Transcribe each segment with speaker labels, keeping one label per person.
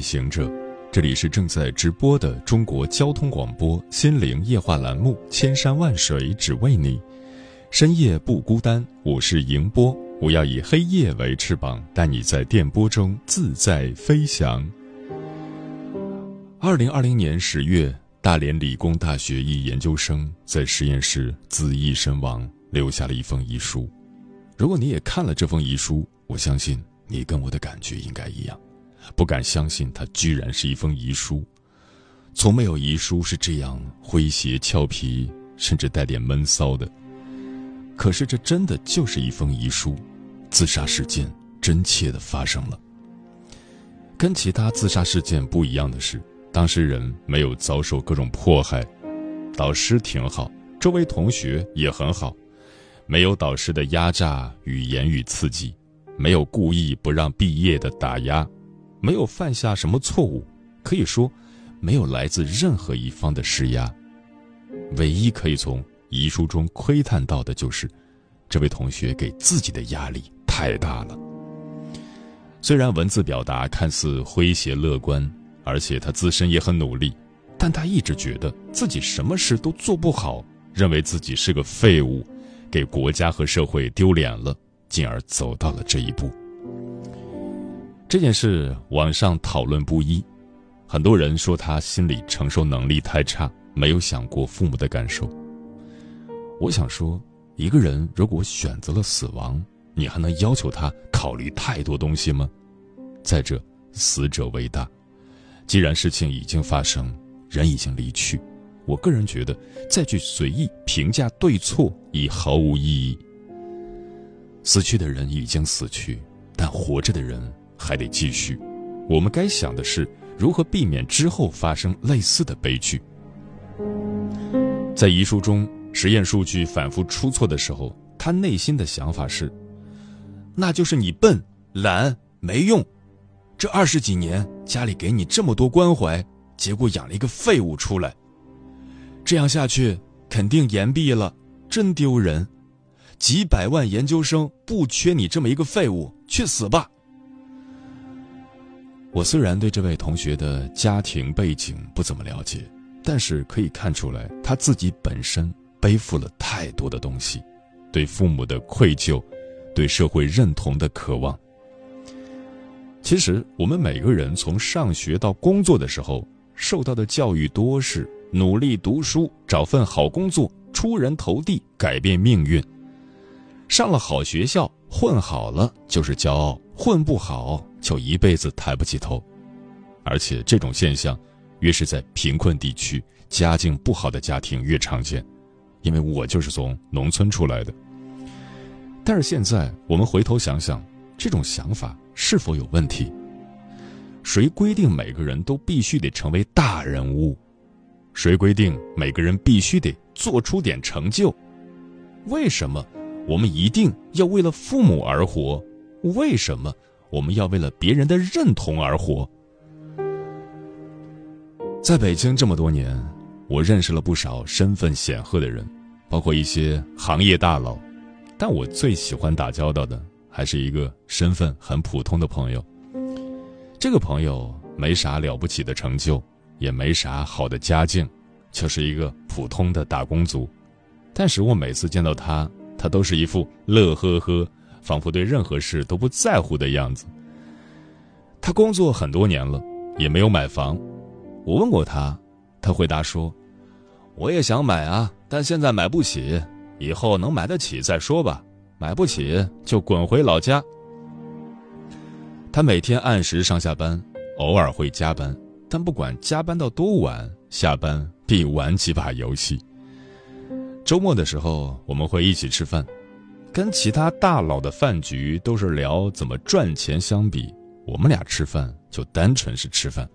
Speaker 1: 夜行者，这里是正在直播的中国交通广播心灵夜话栏目《千山万水只为你》，深夜不孤单，我是迎波，我要以黑夜为翅膀，带你在电波中自在飞翔。二零二零年十月，大连理工大学一研究生在实验室自缢身亡，留下了一封遗书。如果你也看了这封遗书，我相信。你跟我的感觉应该一样，不敢相信它居然是一封遗书。从没有遗书是这样诙谐俏皮，甚至带点闷骚的。可是这真的就是一封遗书，自杀事件真切的发生了。跟其他自杀事件不一样的是，当事人没有遭受各种迫害，导师挺好，周围同学也很好，没有导师的压榨与言语刺激。没有故意不让毕业的打压，没有犯下什么错误，可以说，没有来自任何一方的施压。唯一可以从遗书中窥探到的就是，这位同学给自己的压力太大了。虽然文字表达看似诙谐乐观，而且他自身也很努力，但他一直觉得自己什么事都做不好，认为自己是个废物，给国家和社会丢脸了。进而走到了这一步。这件事网上讨论不一，很多人说他心理承受能力太差，没有想过父母的感受。我想说，一个人如果选择了死亡，你还能要求他考虑太多东西吗？再者，死者为大，既然事情已经发生，人已经离去，我个人觉得再去随意评价对错已毫无意义。死去的人已经死去，但活着的人还得继续。我们该想的是如何避免之后发生类似的悲剧。在遗书中，实验数据反复出错的时候，他内心的想法是：那就是你笨、懒、没用。这二十几年家里给你这么多关怀，结果养了一个废物出来。这样下去肯定延毕了，真丢人。几百万研究生不缺你这么一个废物，去死吧！我虽然对这位同学的家庭背景不怎么了解，但是可以看出来他自己本身背负了太多的东西，对父母的愧疚，对社会认同的渴望。其实我们每个人从上学到工作的时候，受到的教育多是努力读书、找份好工作、出人头地、改变命运。上了好学校，混好了就是骄傲；混不好，就一辈子抬不起头。而且这种现象，越是在贫困地区、家境不好的家庭越常见。因为我就是从农村出来的。但是现在我们回头想想，这种想法是否有问题？谁规定每个人都必须得成为大人物？谁规定每个人必须得做出点成就？为什么？我们一定要为了父母而活，为什么我们要为了别人的认同而活？在北京这么多年，我认识了不少身份显赫的人，包括一些行业大佬，但我最喜欢打交道的还是一个身份很普通的朋友。这个朋友没啥了不起的成就，也没啥好的家境，就是一个普通的打工族，但是我每次见到他。他都是一副乐呵呵，仿佛对任何事都不在乎的样子。他工作很多年了，也没有买房。我问过他，他回答说：“我也想买啊，但现在买不起，以后能买得起再说吧。买不起就滚回老家。”他每天按时上下班，偶尔会加班，但不管加班到多晚，下班必玩几把游戏。周末的时候，我们会一起吃饭。跟其他大佬的饭局都是聊怎么赚钱相比，我们俩吃饭就单纯是吃饭。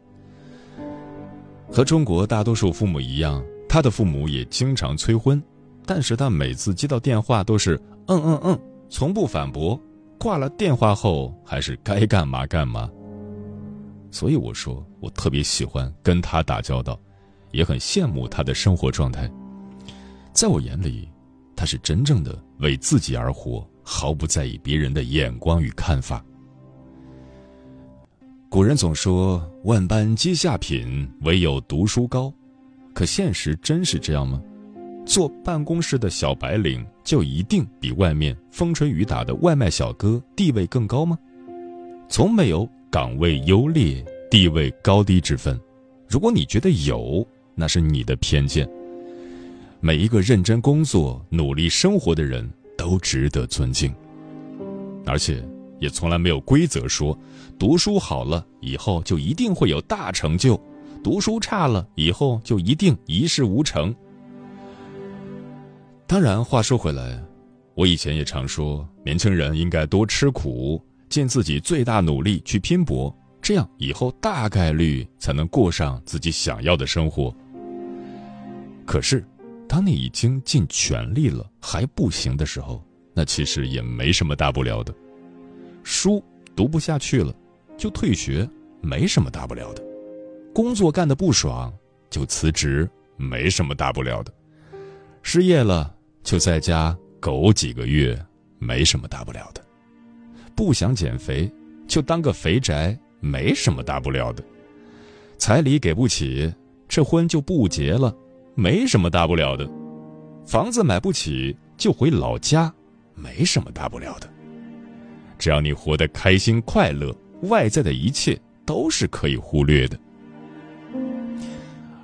Speaker 1: 和中国大多数父母一样，他的父母也经常催婚，但是他每次接到电话都是嗯嗯嗯，从不反驳。挂了电话后，还是该干嘛干嘛。所以我说，我特别喜欢跟他打交道，也很羡慕他的生活状态。在我眼里，他是真正的为自己而活，毫不在意别人的眼光与看法。古人总说“万般皆下品，唯有读书高”，可现实真是这样吗？坐办公室的小白领就一定比外面风吹雨打的外卖小哥地位更高吗？从没有岗位优劣、地位高低之分。如果你觉得有，那是你的偏见。每一个认真工作、努力生活的人都值得尊敬，而且也从来没有规则说，读书好了以后就一定会有大成就，读书差了以后就一定一事无成。当然，话说回来，我以前也常说，年轻人应该多吃苦，尽自己最大努力去拼搏，这样以后大概率才能过上自己想要的生活。可是，当你已经尽全力了还不行的时候，那其实也没什么大不了的。书读不下去了，就退学，没什么大不了的；工作干得不爽，就辞职，没什么大不了的；失业了。就在家苟几个月，没什么大不了的；不想减肥，就当个肥宅，没什么大不了的；彩礼给不起，这婚就不结了，没什么大不了的；房子买不起，就回老家，没什么大不了的。只要你活得开心快乐，外在的一切都是可以忽略的。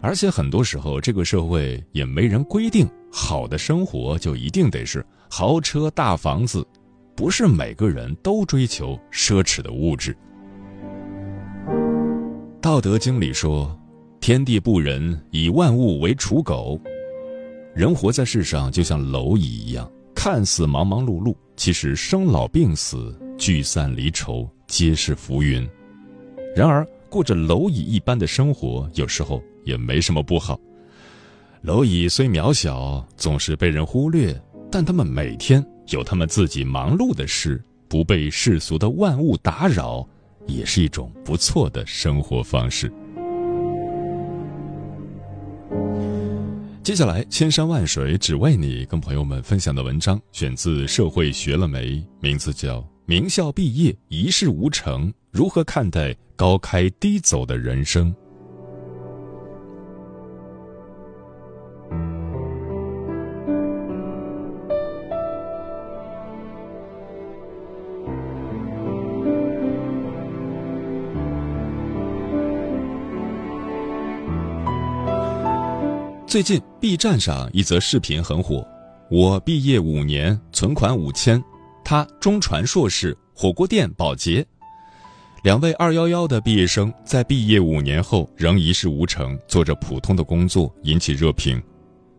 Speaker 1: 而且很多时候，这个社会也没人规定。好的生活就一定得是豪车大房子，不是每个人都追求奢侈的物质。道德经里说：“天地不仁，以万物为刍狗。”人活在世上就像蝼蚁一样，看似忙忙碌碌，其实生老病死、聚散离愁皆是浮云。然而，过着蝼蚁一般的生活，有时候也没什么不好。蝼蚁虽渺小，总是被人忽略，但他们每天有他们自己忙碌的事，不被世俗的万物打扰，也是一种不错的生活方式。接下来，千山万水只为你，跟朋友们分享的文章选自《社会学了没》，名字叫《名校毕业一事无成，如何看待高开低走的人生》。最近 B 站上一则视频很火，我毕业五年，存款五千，他中传硕士，火锅店保洁。两位二幺幺的毕业生在毕业五年后仍一事无成，做着普通的工作，引起热评。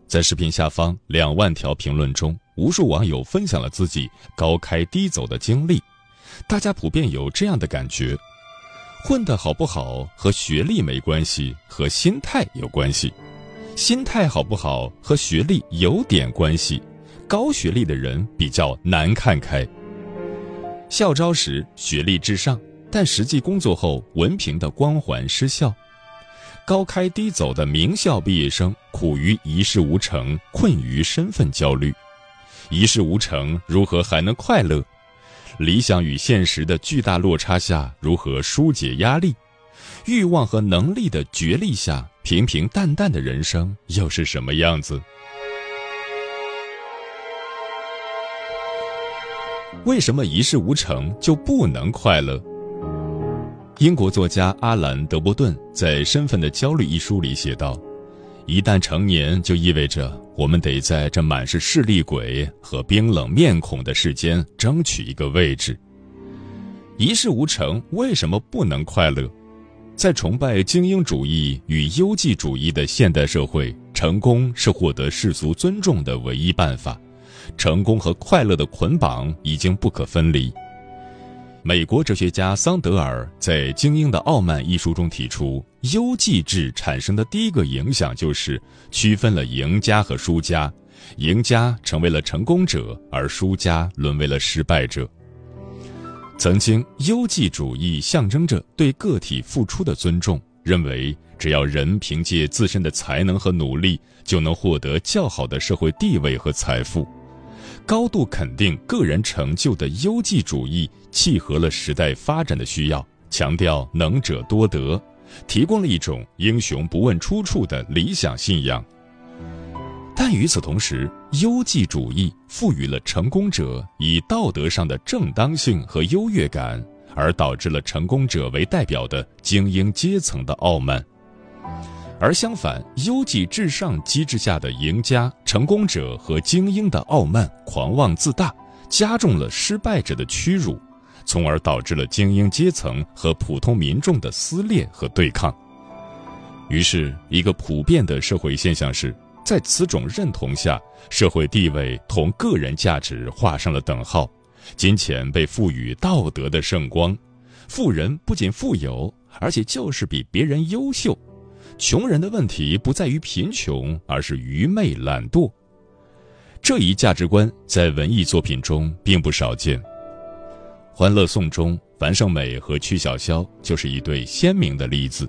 Speaker 1: 在视频下方两万条评论中，无数网友分享了自己高开低走的经历，大家普遍有这样的感觉：混得好不好和学历没关系，和心态有关系。心态好不好和学历有点关系，高学历的人比较难看开。校招时学历至上，但实际工作后文凭的光环失效。高开低走的名校毕业生苦于一事无成，困于身份焦虑。一事无成，如何还能快乐？理想与现实的巨大落差下，如何疏解压力？欲望和能力的角力下。平平淡淡的人生又是什么样子？为什么一事无成就不能快乐？英国作家阿兰·德伯顿在《身份的焦虑》一书里写道：“一旦成年，就意味着我们得在这满是势利鬼和冰冷面孔的世间争取一个位置。一事无成，为什么不能快乐？”在崇拜精英主义与优绩主义的现代社会，成功是获得世俗尊重的唯一办法，成功和快乐的捆绑已经不可分离。美国哲学家桑德尔在《精英的傲慢》一书中提出，优绩制产生的第一个影响就是区分了赢家和输家，赢家成为了成功者，而输家沦为了失败者。曾经，优绩主义象征着对个体付出的尊重，认为只要人凭借自身的才能和努力，就能获得较好的社会地位和财富。高度肯定个人成就的优绩主义，契合了时代发展的需要，强调能者多得，提供了一种英雄不问出处的理想信仰。但与此同时，优绩主义赋予了成功者以道德上的正当性和优越感，而导致了成功者为代表的精英阶层的傲慢。而相反，优绩至上机制下的赢家、成功者和精英的傲慢、狂妄自大，加重了失败者的屈辱，从而导致了精英阶层和普通民众的撕裂和对抗。于是，一个普遍的社会现象是，在此种认同下，社会地位同个人价值画上了等号，金钱被赋予道德的圣光，富人不仅富有，而且就是比别人优秀。穷人的问题不在于贫穷，而是愚昧懒惰。这一价值观在文艺作品中并不少见，《欢乐颂》中樊胜美和曲筱绡就是一对鲜明的例子。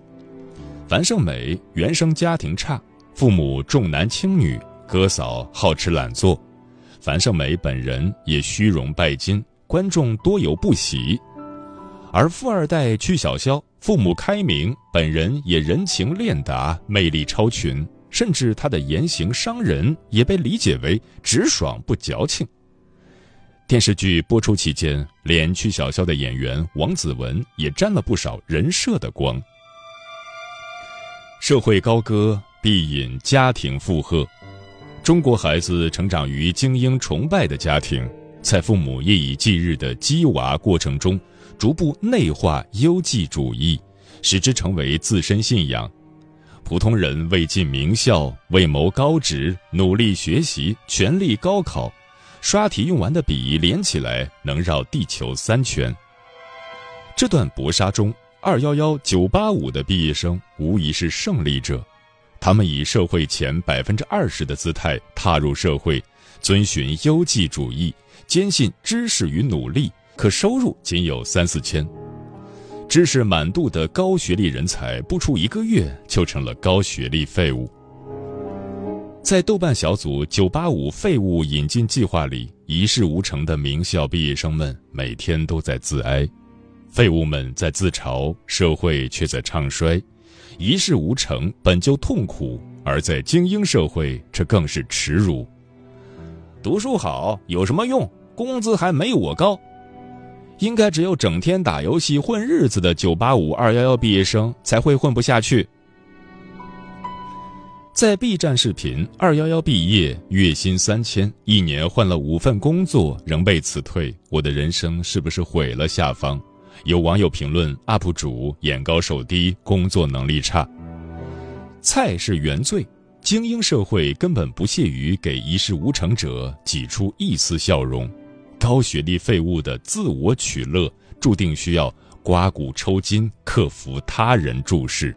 Speaker 1: 樊胜美原生家庭差，父母重男轻女，哥嫂好吃懒做，樊胜美本人也虚荣拜金，观众多有不喜。而富二代曲筱绡。父母开明，本人也人情练达，魅力超群，甚至他的言行伤人，也被理解为直爽不矫情。电视剧播出期间，连曲筱绡的演员王子文也沾了不少人设的光。社会高歌必引家庭负荷，中国孩子成长于精英崇拜的家庭，在父母夜以继日的鸡娃过程中。逐步内化优绩主义，使之成为自身信仰。普通人为进名校、为谋高职，努力学习，全力高考，刷题用完的笔连起来能绕地球三圈。这段搏杀中，二幺幺、九八五的毕业生无疑是胜利者。他们以社会前百分之二十的姿态踏入社会，遵循优绩主义，坚信知识与努力。可收入仅有三四千，知识满肚的高学历人才，不出一个月就成了高学历废物。在豆瓣小组“九八五废物引进计划”里，一事无成的名校毕业生们每天都在自哀，废物们在自嘲，社会却在唱衰。一事无成本就痛苦，而在精英社会，这更是耻辱。读书好有什么用？工资还没我高。应该只有整天打游戏混日子的九八五二幺幺毕业生才会混不下去。在 B 站视频，二幺幺毕业，月薪三千，一年换了五份工作，仍被辞退，我的人生是不是毁了？下方有网友评论：UP 主眼高手低，工作能力差。菜是原罪，精英社会根本不屑于给一事无成者挤出一丝笑容。高学历废物的自我取乐，注定需要刮骨抽筋，克服他人注视。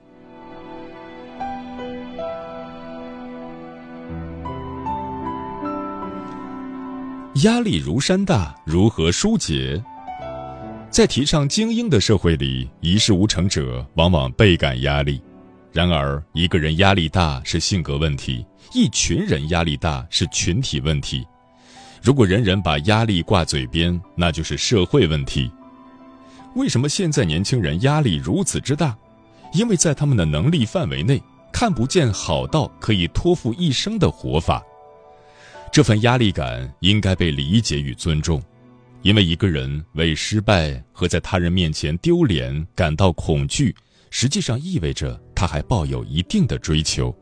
Speaker 1: 压力如山大，如何疏解？在提倡精英的社会里，一事无成者往往倍感压力。然而，一个人压力大是性格问题，一群人压力大是群体问题。如果人人把压力挂嘴边，那就是社会问题。为什么现在年轻人压力如此之大？因为在他们的能力范围内，看不见好到可以托付一生的活法。这份压力感应该被理解与尊重，因为一个人为失败和在他人面前丢脸感到恐惧，实际上意味着他还抱有一定的追求。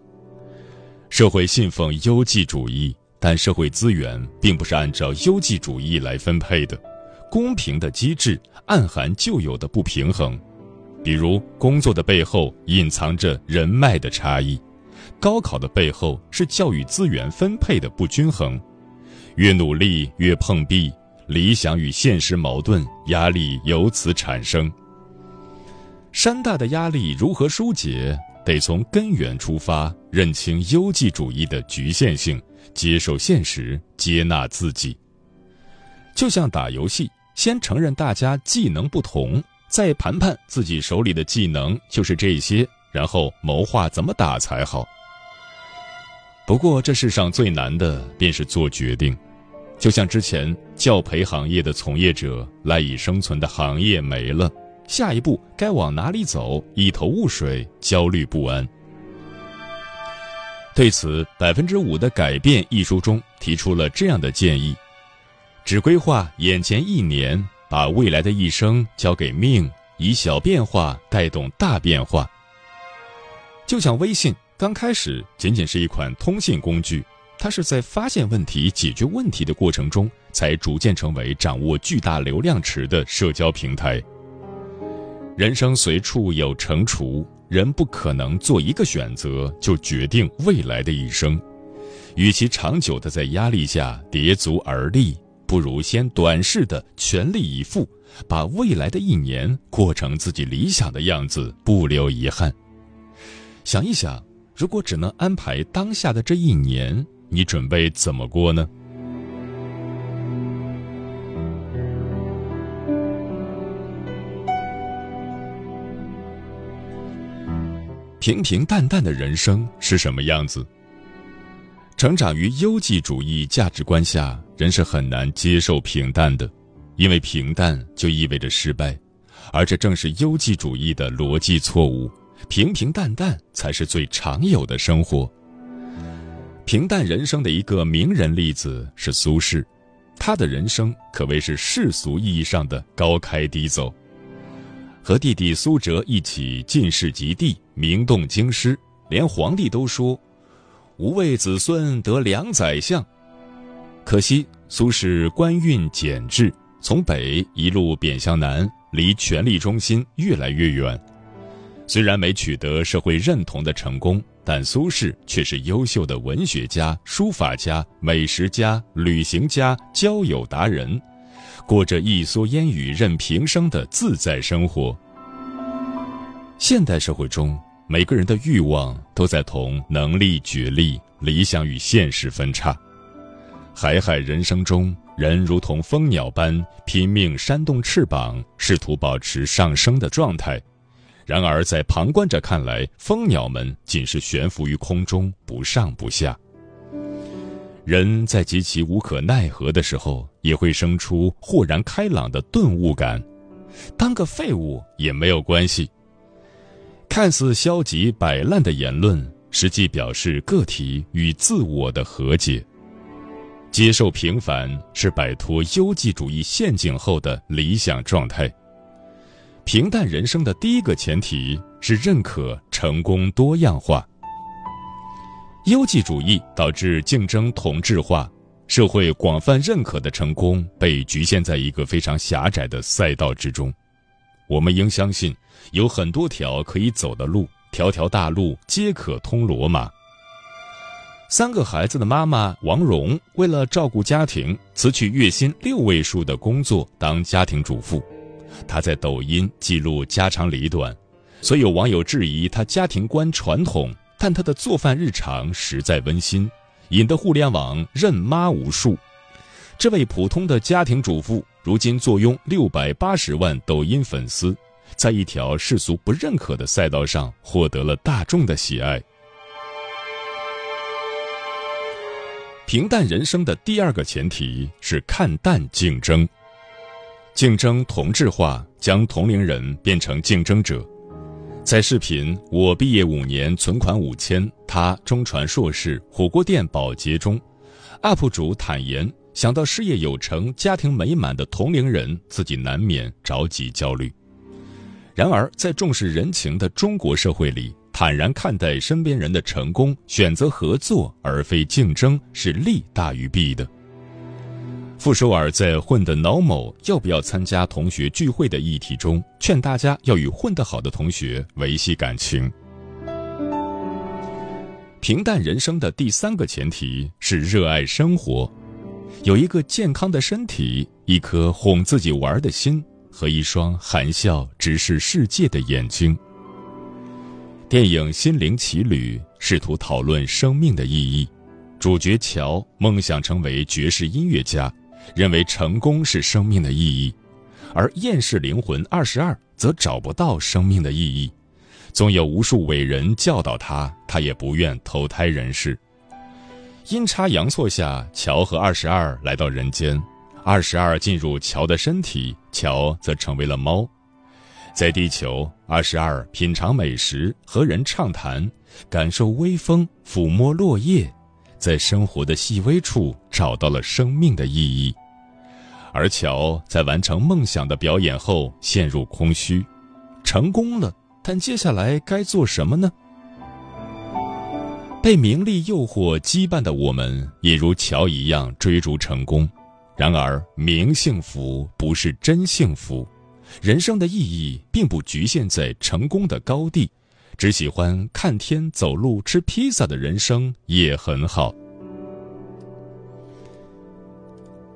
Speaker 1: 社会信奉优绩主义。但社会资源并不是按照优绩主义来分配的，公平的机制暗含旧有的不平衡，比如工作的背后隐藏着人脉的差异，高考的背后是教育资源分配的不均衡，越努力越碰壁，理想与现实矛盾，压力由此产生。山大的压力如何疏解？得从根源出发，认清优绩主义的局限性，接受现实，接纳自己。就像打游戏，先承认大家技能不同，再盘盘自己手里的技能就是这些，然后谋划怎么打才好。不过，这世上最难的便是做决定。就像之前教培行业的从业者赖以生存的行业没了，下一步该往哪里走？一头雾水，焦虑不安。对此，《百分之五的改变》一书中提出了这样的建议：只规划眼前一年，把未来的一生交给命，以小变化带动大变化。就像微信。刚开始仅仅是一款通信工具，他是在发现问题、解决问题的过程中，才逐渐成为掌握巨大流量池的社交平台。人生随处有成除，人不可能做一个选择就决定未来的一生。与其长久的在压力下叠足而立，不如先短视的全力以赴，把未来的一年过成自己理想的样子，不留遗憾。想一想。如果只能安排当下的这一年，你准备怎么过呢？平平淡淡的人生是什么样子？成长于优绩主义价值观下，人是很难接受平淡的，因为平淡就意味着失败，而这正是优绩主义的逻辑错误。平平淡淡才是最常有的生活。平淡人生的一个名人例子是苏轼，他的人生可谓是世俗意义上的高开低走。和弟弟苏辙一起进士及第，名动京师，连皇帝都说：“吾为子孙得良宰相。”可惜苏轼官运减至，从北一路贬向南，离权力中心越来越远。虽然没取得社会认同的成功，但苏轼却是优秀的文学家、书法家、美食家、旅行家、交友达人，过着一蓑烟雨任平生的自在生活。现代社会中，每个人的欲望都在同能力角力，理想与现实分叉。海海人生中，人如同蜂鸟般拼命扇动翅膀，试图保持上升的状态。然而，在旁观者看来，蜂鸟们仅是悬浮于空中，不上不下。人在极其无可奈何的时候，也会生出豁然开朗的顿悟感：当个废物也没有关系。看似消极摆烂的言论，实际表示个体与自我的和解。接受平凡，是摆脱优绩主义陷阱后的理想状态。平淡人生的第一个前提是认可成功多样化。优绩主义导致竞争同质化，社会广泛认可的成功被局限在一个非常狭窄的赛道之中。我们应相信，有很多条可以走的路，条条大路皆可通罗马。三个孩子的妈妈王蓉，为了照顾家庭，辞去月薪六位数的工作，当家庭主妇。他在抖音记录家长里短，虽有网友质疑他家庭观传统，但他的做饭日常实在温馨，引得互联网认妈无数。这位普通的家庭主妇，如今坐拥六百八十万抖音粉丝，在一条世俗不认可的赛道上获得了大众的喜爱。平淡人生的第二个前提是看淡竞争。竞争同质化，将同龄人变成竞争者。在视频“我毕业五年，存款五千，他中传硕士，火锅店保洁中 ”，UP 主坦言，想到事业有成、家庭美满的同龄人，自己难免着急焦虑。然而，在重视人情的中国社会里，坦然看待身边人的成功，选择合作而非竞争，是利大于弊的。傅首尔在混得脑某要不要参加同学聚会的议题中，劝大家要与混得好的同学维系感情。平淡人生的第三个前提是热爱生活。有一个健康的身体，一颗哄自己玩的心，和一双含笑直视世界的眼睛。电影《心灵奇旅》试图讨论生命的意义。主角乔梦想成为爵士音乐家，认为成功是生命的意义；而厌世灵魂二十二则找不到生命的意义。纵有无数伟人教导他，他也不愿投胎人世。阴差阳错下，乔和二十二来到人间。二十二进入乔的身体，乔则成为了猫。在地球，二十二品尝美食，和人畅谈，感受微风，抚摸落叶，在生活的细微处找到了生命的意义。而乔在完成梦想的表演后，陷入空虚，成功了，但接下来该做什么呢？被名利诱惑羁绊的我们，也如乔一样追逐成功。然而，名幸福不是真幸福。人生的意义并不局限在成功的高地，只喜欢看天、走路、吃披萨的人生也很好。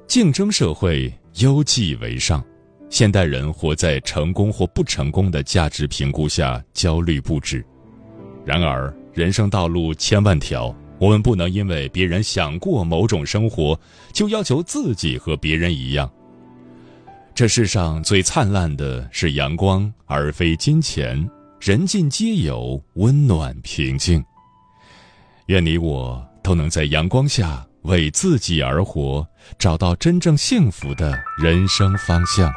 Speaker 1: 竞争社会，优绩为上，现代人活在成功或不成功的价值评估下，焦虑不止。然而，人生道路千万条，我们不能因为别人想过某种生活，就要求自己和别人一样。这世上最灿烂的是阳光，而非金钱。人尽皆有，温暖平静。愿你我都能在阳光下为自己而活，找到真正幸福的人生方向。